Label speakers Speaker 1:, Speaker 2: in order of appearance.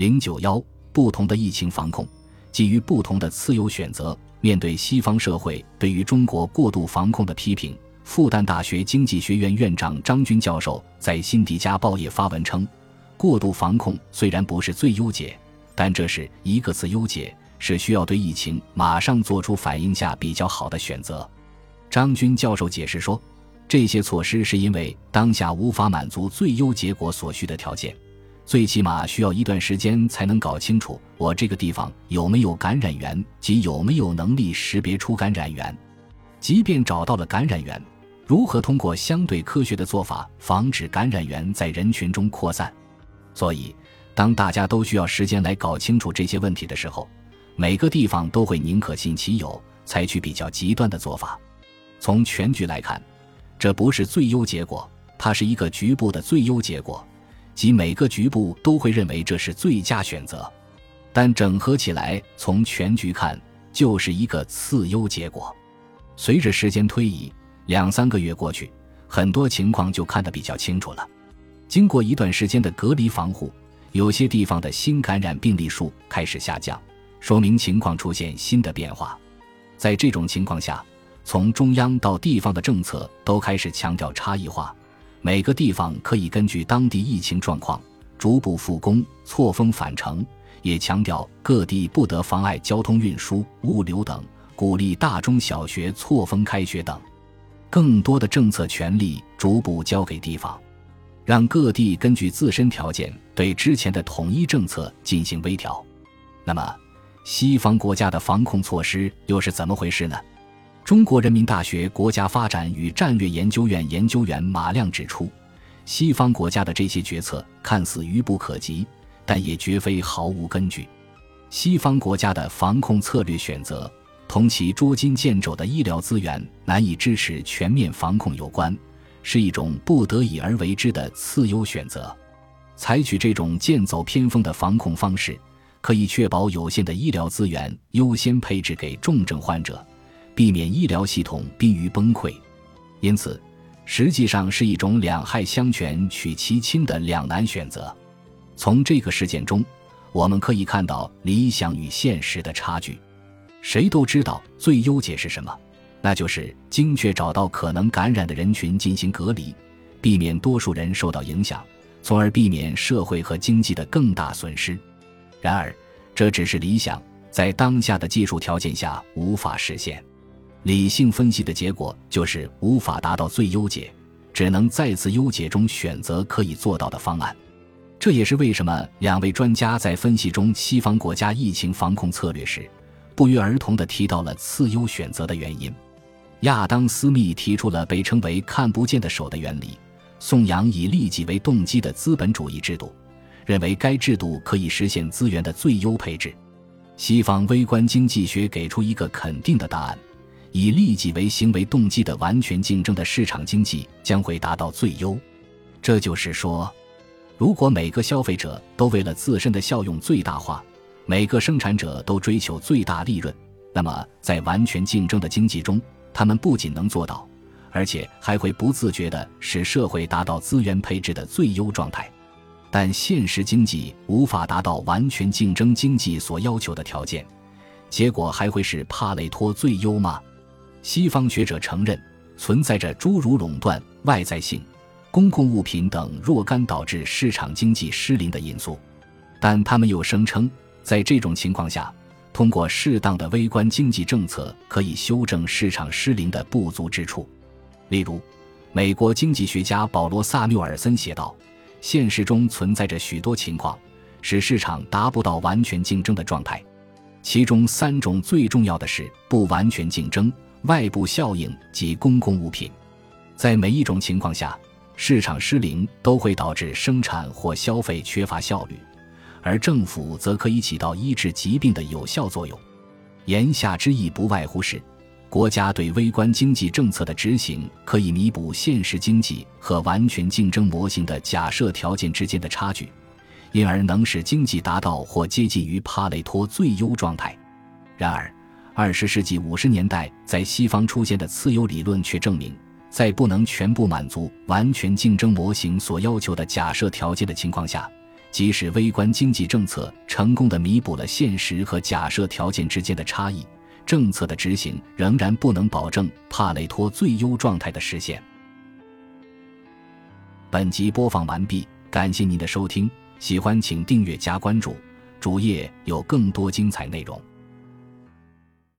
Speaker 1: 零九幺不同的疫情防控，基于不同的次优选择。面对西方社会对于中国过度防控的批评，复旦大学经济学院院长张军教授在《辛迪加报业》发文称：“过度防控虽然不是最优解，但这是一个次优解，是需要对疫情马上做出反应下比较好的选择。”张军教授解释说：“这些措施是因为当下无法满足最优结果所需的条件。”最起码需要一段时间才能搞清楚我这个地方有没有感染源及有没有能力识别出感染源。即便找到了感染源，如何通过相对科学的做法防止感染源在人群中扩散？所以，当大家都需要时间来搞清楚这些问题的时候，每个地方都会宁可信其有，采取比较极端的做法。从全局来看，这不是最优结果，它是一个局部的最优结果。即每个局部都会认为这是最佳选择，但整合起来，从全局看，就是一个次优结果。随着时间推移，两三个月过去，很多情况就看得比较清楚了。经过一段时间的隔离防护，有些地方的新感染病例数开始下降，说明情况出现新的变化。在这种情况下，从中央到地方的政策都开始强调差异化。每个地方可以根据当地疫情状况逐步复工、错峰返程，也强调各地不得妨碍交通运输、物流等，鼓励大中小学错峰开学等。更多的政策权力逐步交给地方，让各地根据自身条件对之前的统一政策进行微调。那么，西方国家的防控措施又是怎么回事呢？中国人民大学国家发展与战略研究院研究员马亮指出，西方国家的这些决策看似愚不可及，但也绝非毫无根据。西方国家的防控策略选择，同其捉襟见肘的医疗资源难以支持全面防控有关，是一种不得已而为之的次优选择。采取这种剑走偏锋的防控方式，可以确保有限的医疗资源优先配置给重症患者。避免医疗系统濒于崩溃，因此，实际上是一种两害相权取其轻的两难选择。从这个事件中，我们可以看到理想与现实的差距。谁都知道最优解是什么，那就是精确找到可能感染的人群进行隔离，避免多数人受到影响，从而避免社会和经济的更大损失。然而，这只是理想，在当下的技术条件下无法实现。理性分析的结果就是无法达到最优解，只能在次优解中选择可以做到的方案。这也是为什么两位专家在分析中西方国家疫情防控策略时，不约而同地提到了次优选择的原因。亚当·斯密提出了被称为“看不见的手”的原理，颂扬以利己为动机的资本主义制度，认为该制度可以实现资源的最优配置。西方微观经济学给出一个肯定的答案。以利己为行为动机的完全竞争的市场经济将会达到最优。这就是说，如果每个消费者都为了自身的效用最大化，每个生产者都追求最大利润，那么在完全竞争的经济中，他们不仅能做到，而且还会不自觉地使社会达到资源配置的最优状态。但现实经济无法达到完全竞争经济所要求的条件，结果还会是帕累托最优吗？西方学者承认存在着诸如垄断、外在性、公共物品等若干导致市场经济失灵的因素，但他们又声称，在这种情况下，通过适当的微观经济政策可以修正市场失灵的不足之处。例如，美国经济学家保罗·萨缪尔森写道：“现实中存在着许多情况，使市场达不到完全竞争的状态，其中三种最重要的是不完全竞争。”外部效应及公共物品，在每一种情况下，市场失灵都会导致生产或消费缺乏效率，而政府则可以起到医治疾病的有效作用。言下之意不外乎是，国家对微观经济政策的执行可以弥补现实经济和完全竞争模型的假设条件之间的差距，因而能使经济达到或接近于帕累托最优状态。然而，二十世纪五十年代在西方出现的次优理论却证明，在不能全部满足完全竞争模型所要求的假设条件的情况下，即使微观经济政策成功的弥补了现实和假设条件之间的差异，政策的执行仍然不能保证帕累托最优状态的实现。本集播放完毕，感谢您的收听，喜欢请订阅加关注，主页有更多精彩内容。